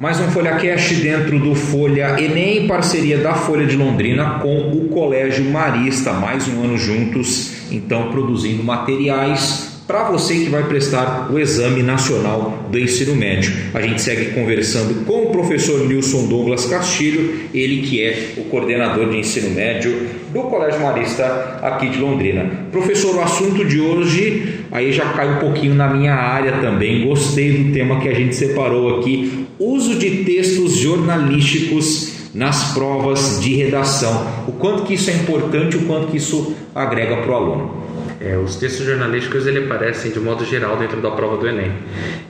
Mais um Folha Cash dentro do Folha Enem, em parceria da Folha de Londrina com o Colégio Marista. Mais um ano juntos, então produzindo materiais para você que vai prestar o Exame Nacional do Ensino Médio. A gente segue conversando com o professor Nilson Douglas Castilho, ele que é o coordenador de ensino médio do Colégio Marista aqui de Londrina. Professor, o assunto de hoje aí já cai um pouquinho na minha área também. Gostei do tema que a gente separou aqui: uso de textos jornalísticos nas provas de redação. O quanto que isso é importante, o quanto que isso agrega para o aluno. É, os textos jornalísticos ele aparecem de modo geral dentro da prova do Enem.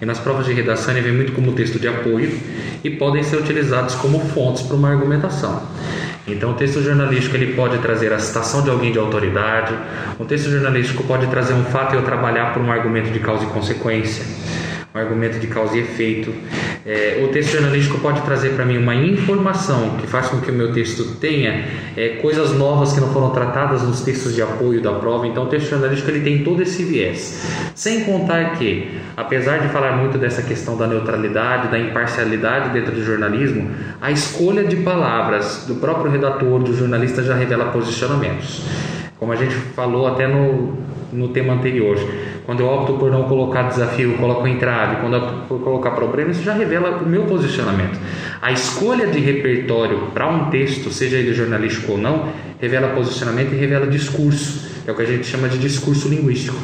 E nas provas de redação ele vem muito como texto de apoio e podem ser utilizados como fontes para uma argumentação. Então, o texto jornalístico ele pode trazer a citação de alguém de autoridade, o texto jornalístico pode trazer um fato e eu trabalhar por um argumento de causa e consequência, um argumento de causa e efeito. É, o texto jornalístico pode trazer para mim uma informação que faz com que o meu texto tenha é, coisas novas que não foram tratadas nos textos de apoio da prova. Então, o texto jornalístico ele tem todo esse viés. Sem contar que, apesar de falar muito dessa questão da neutralidade, da imparcialidade dentro do jornalismo, a escolha de palavras do próprio redator, do jornalista, já revela posicionamentos. Como a gente falou até no, no tema anterior. Quando eu opto por não colocar desafio, coloco entrave. Quando eu opto por colocar problema, isso já revela o meu posicionamento. A escolha de repertório para um texto, seja ele jornalístico ou não, revela posicionamento e revela discurso. É o que a gente chama de discurso linguístico.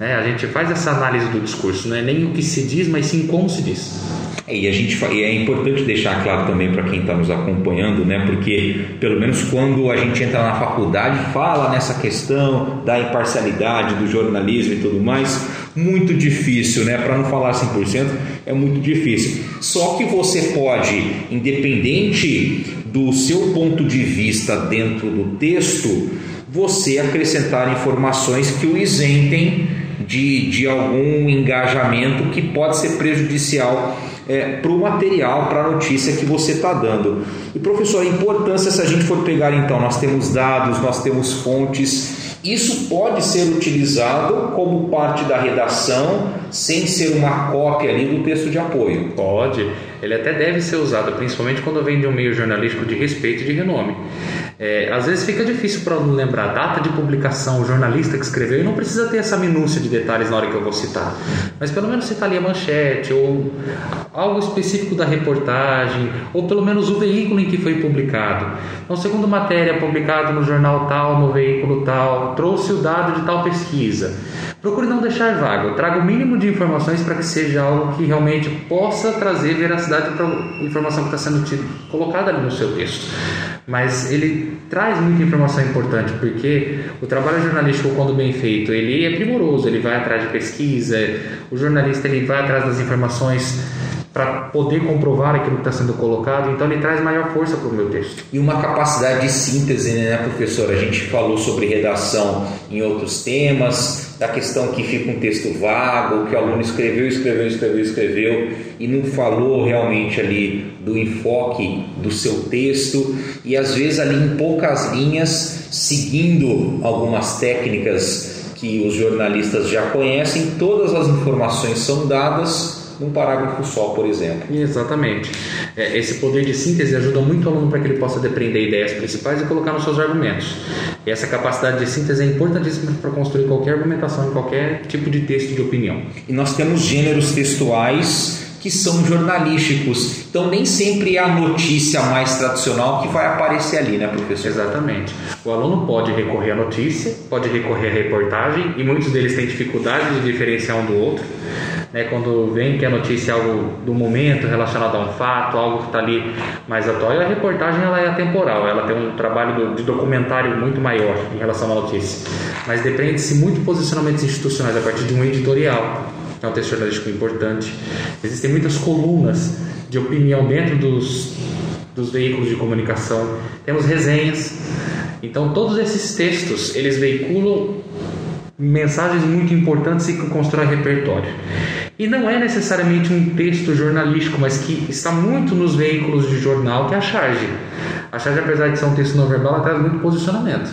Né? A gente faz essa análise do discurso, não é nem o que se diz, mas sim como se diz. É, e a gente e é importante deixar claro também para quem está nos acompanhando, né? Porque pelo menos quando a gente entra na faculdade fala nessa questão da imparcialidade do jornalismo e tudo mais, muito difícil, né? Para não falar 100%, é muito difícil. Só que você pode, independente do seu ponto de vista dentro do texto, você acrescentar informações que o isentem de, de algum engajamento que pode ser prejudicial é, para o material, para a notícia que você está dando. E professor, a importância, se a gente for pegar então, nós temos dados, nós temos fontes, isso pode ser utilizado como parte da redação, sem ser uma cópia ali do texto de apoio. Pode, ele até deve ser usado, principalmente quando vem de um meio jornalístico de respeito e de renome. É, às vezes fica difícil para não lembrar a data de publicação, o jornalista que escreveu, e não precisa ter essa minúcia de detalhes na hora que eu vou citar. Mas pelo menos citar ali a manchete, ou algo específico da reportagem, ou pelo menos o veículo em que foi publicado. Então, segundo matéria publicado no jornal tal, no veículo tal, trouxe o dado de tal pesquisa. Procure não deixar vago, traga o mínimo de informações para que seja algo que realmente possa trazer veracidade para a informação que está sendo colocada ali no seu texto. Mas ele traz muita informação importante porque o trabalho jornalístico quando bem feito ele é primoroso ele vai atrás de pesquisa o jornalista ele vai atrás das informações para poder comprovar aquilo que está sendo colocado, então ele traz maior força para o meu texto. E uma capacidade de síntese, né, professor? A gente falou sobre redação em outros temas, da questão que fica um texto vago, que o aluno escreveu, escreveu, escreveu, escreveu e não falou realmente ali do enfoque do seu texto e às vezes ali em poucas linhas, seguindo algumas técnicas que os jornalistas já conhecem, todas as informações são dadas num parágrafo só, por exemplo. Exatamente. É, esse poder de síntese ajuda muito o aluno para que ele possa depreender ideias principais e colocar nos seus argumentos. E essa capacidade de síntese é importantíssima para construir qualquer argumentação em qualquer tipo de texto de opinião. E nós temos gêneros textuais que são jornalísticos. Então nem sempre é a notícia mais tradicional que vai aparecer ali, né, professor? Exatamente. O aluno pode recorrer à notícia, pode recorrer à reportagem e muitos deles têm dificuldade de diferenciar um do outro né, quando vem que a notícia é algo do momento relacionado a um fato, algo que está ali mais atual. E a reportagem ela é atemporal, ela tem um trabalho de documentário muito maior em relação à notícia. Mas depende-se muito de posicionamentos institucionais a partir de um editorial, é um texto jornalístico importante. Existem muitas colunas de opinião dentro dos, dos veículos de comunicação. Temos resenhas. Então todos esses textos eles veiculam mensagens muito importantes e que constrói repertório. E não é necessariamente um texto jornalístico, mas que está muito nos veículos de jornal, que é a charge. A charge, apesar de ser um texto não verbal, ela traz muito posicionamento.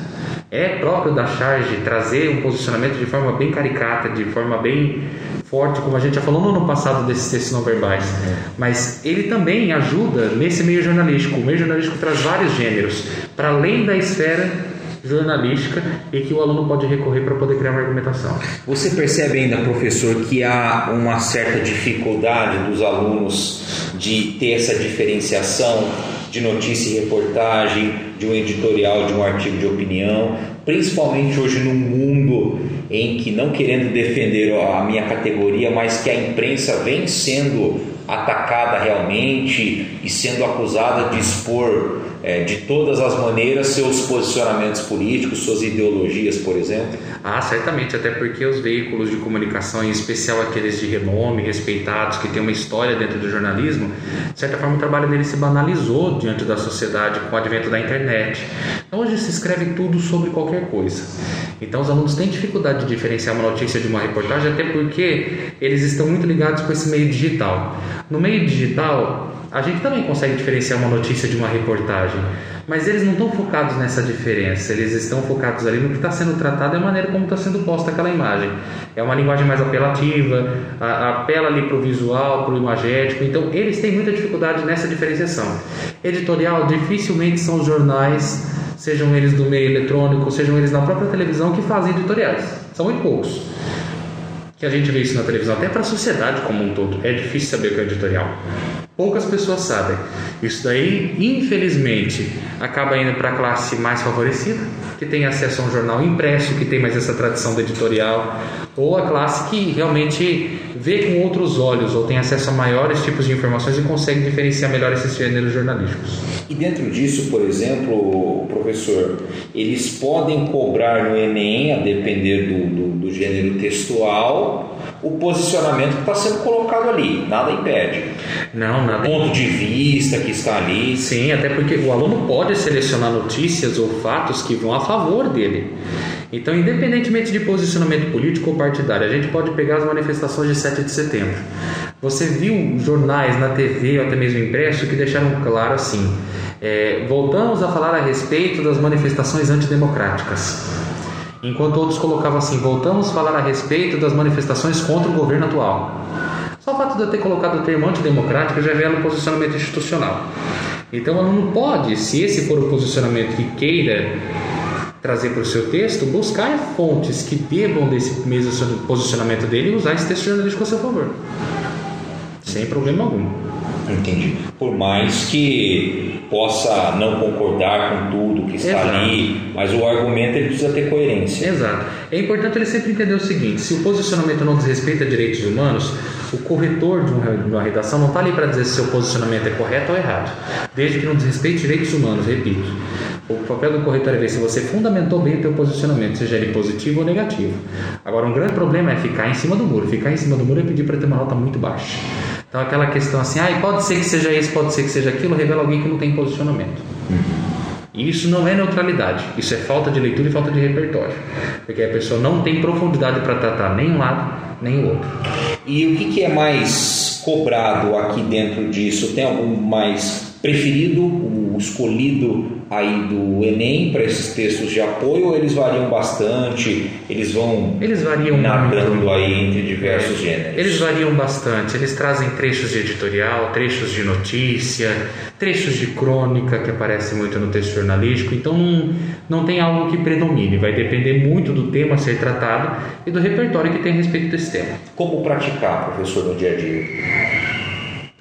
É próprio da charge trazer um posicionamento de forma bem caricata, de forma bem forte, como a gente já falou no ano passado desses textos não verbais. É. Mas ele também ajuda nesse meio jornalístico. O meio jornalístico traz vários gêneros, para além da esfera jornalística e que o aluno pode recorrer para poder criar uma argumentação. Você percebe ainda, professor, que há uma certa dificuldade dos alunos de ter essa diferenciação de notícia e reportagem, de um editorial, de um artigo de opinião, principalmente hoje no mundo em que, não querendo defender a minha categoria, mas que a imprensa vem sendo atacada realmente e sendo acusada de expor é, de todas as maneiras seus posicionamentos políticos, suas ideologias, por exemplo? Ah, certamente, até porque os veículos de comunicação, em especial aqueles de renome, respeitados, que têm uma história dentro do jornalismo, de certa forma o trabalho deles se banalizou diante da sociedade com o advento da internet. Então hoje se escreve tudo sobre qualquer coisa. Então os alunos têm dificuldade de diferenciar uma notícia de uma reportagem, até porque eles estão muito ligados com esse meio digital. No meio digital, a gente também consegue diferenciar uma notícia de uma reportagem, mas eles não estão focados nessa diferença, eles estão focados ali no que está sendo tratado e a maneira como está sendo posta aquela imagem. É uma linguagem mais apelativa, apela ali para o visual, para o imagético, então eles têm muita dificuldade nessa diferenciação. Editorial, dificilmente são os jornais, sejam eles do meio eletrônico, sejam eles na própria televisão, que fazem editoriais. São muito poucos que a gente vê isso na televisão, até para a sociedade como um todo. É difícil saber o que é editorial. Poucas pessoas sabem. Isso daí, infelizmente, acaba indo para a classe mais favorecida, que tem acesso a um jornal impresso, que tem mais essa tradição do editorial, ou a classe que realmente vê com outros olhos, ou tem acesso a maiores tipos de informações e consegue diferenciar melhor esses gêneros jornalísticos. E dentro disso, por exemplo, professor, eles podem cobrar no Enem, a depender do, do, do gênero textual, o posicionamento que está sendo colocado ali, nada impede. Não, nada. Ponto de vista que está ali. Sim, até porque o aluno pode selecionar notícias ou fatos que vão a favor dele. Então, independentemente de posicionamento político ou partidário, a gente pode pegar as manifestações de 7 de setembro. Você viu jornais na TV ou até mesmo impresso que deixaram claro assim: é, voltamos a falar a respeito das manifestações antidemocráticas. Enquanto outros colocavam assim: voltamos a falar a respeito das manifestações contra o governo atual. Só o fato de eu ter colocado o termo antidemocrático já revela um posicionamento institucional. Então, o aluno pode, se esse for o posicionamento que queira trazer para o seu texto, buscar fontes que bebam desse mesmo posicionamento dele e usar esse texto jornalístico a seu favor. Sem problema algum. Entendi. Por mais que possa não concordar com tudo que está Exato. ali, mas o argumento ele precisa ter coerência. Exato. É importante ele sempre entender o seguinte: se o posicionamento não desrespeita direitos humanos, o corretor de uma redação não está ali para dizer se seu posicionamento é correto ou errado, desde que não desrespeite direitos humanos, repito. O papel do corretor é ver se você fundamentou bem o teu posicionamento, seja ele positivo ou negativo. Agora, um grande problema é ficar em cima do muro. Ficar em cima do muro é pedir para ter uma nota muito baixa. Então, aquela questão assim, ah, pode ser que seja isso, pode ser que seja aquilo, revela alguém que não tem posicionamento. E isso não é neutralidade, isso é falta de leitura e falta de repertório. Porque a pessoa não tem profundidade para tratar nem um lado nem o outro. E o que, que é mais cobrado aqui dentro disso? Tem algum mais preferido, o escolhido aí do Enem para esses textos de apoio ou eles variam bastante? Eles vão eles variam nadando muito. aí entre diversos gêneros? Eles variam bastante. Eles trazem trechos de editorial, trechos de notícia, trechos de crônica que aparecem muito no texto jornalístico. Então não, não tem algo que predomine. Vai depender muito do tema a ser tratado e do repertório que tem a respeito desse tema. Como praticar, professor, no dia a dia?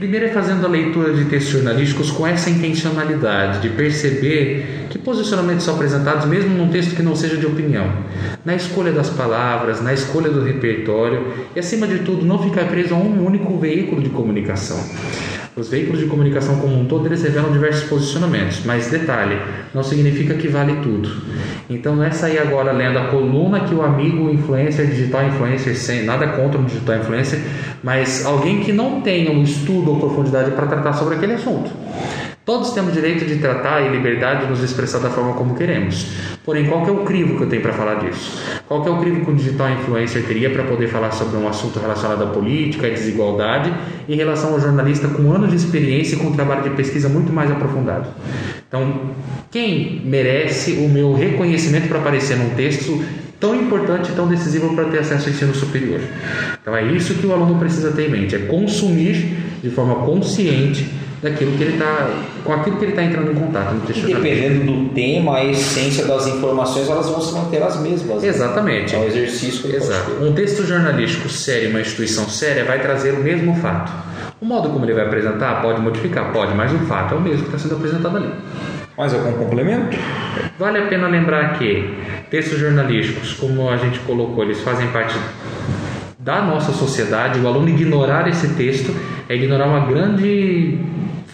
Primeiro é fazendo a leitura de textos jornalísticos com essa intencionalidade de perceber que posicionamentos são apresentados mesmo num texto que não seja de opinião, na escolha das palavras, na escolha do repertório e acima de tudo não ficar preso a um único veículo de comunicação. Os veículos de comunicação como um todo eles revelam diversos posicionamentos, mas detalhe, não significa que vale tudo. Então não é sair agora lendo a coluna que o amigo influencer, digital influencer, sem nada contra o digital influencer, mas alguém que não tenha um estudo ou profundidade para tratar sobre aquele assunto. Todos temos direito de tratar e liberdade de nos expressar da forma como queremos. Porém, qual é o crivo que eu tenho para falar disso? Qual é o crivo que um digital influencer teria para poder falar sobre um assunto relacionado à política, à desigualdade, em relação ao jornalista com anos de experiência e com um trabalho de pesquisa muito mais aprofundado? Então, quem merece o meu reconhecimento para aparecer num texto tão importante e tão decisivo para ter acesso ao ensino superior? Então, é isso que o aluno precisa ter em mente: é consumir de forma consciente daquilo que ele está com aquilo que ele está entrando em contato no texto. E dependendo do tema, a essência das informações elas vão se manter as mesmas. Né? Exatamente. Né? É um exercício. Que Exato. Um texto jornalístico sério, uma instituição séria, vai trazer o mesmo fato. O modo como ele vai apresentar pode modificar, pode, mas o fato é o mesmo que está sendo apresentado ali. Mais algum complemento? Vale a pena lembrar que textos jornalísticos, como a gente colocou, eles fazem parte da nossa sociedade. O aluno ignorar esse texto é ignorar uma grande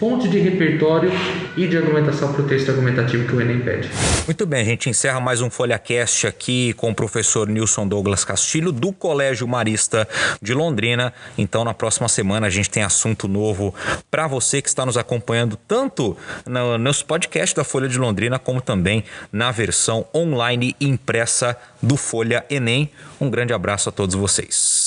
fonte de repertório e de argumentação para o texto argumentativo que o Enem pede. Muito bem, a gente encerra mais um FolhaCast aqui com o professor Nilson Douglas Castilho, do Colégio Marista de Londrina. Então, na próxima semana, a gente tem assunto novo para você que está nos acompanhando tanto no, nos podcasts da Folha de Londrina, como também na versão online impressa do Folha Enem. Um grande abraço a todos vocês.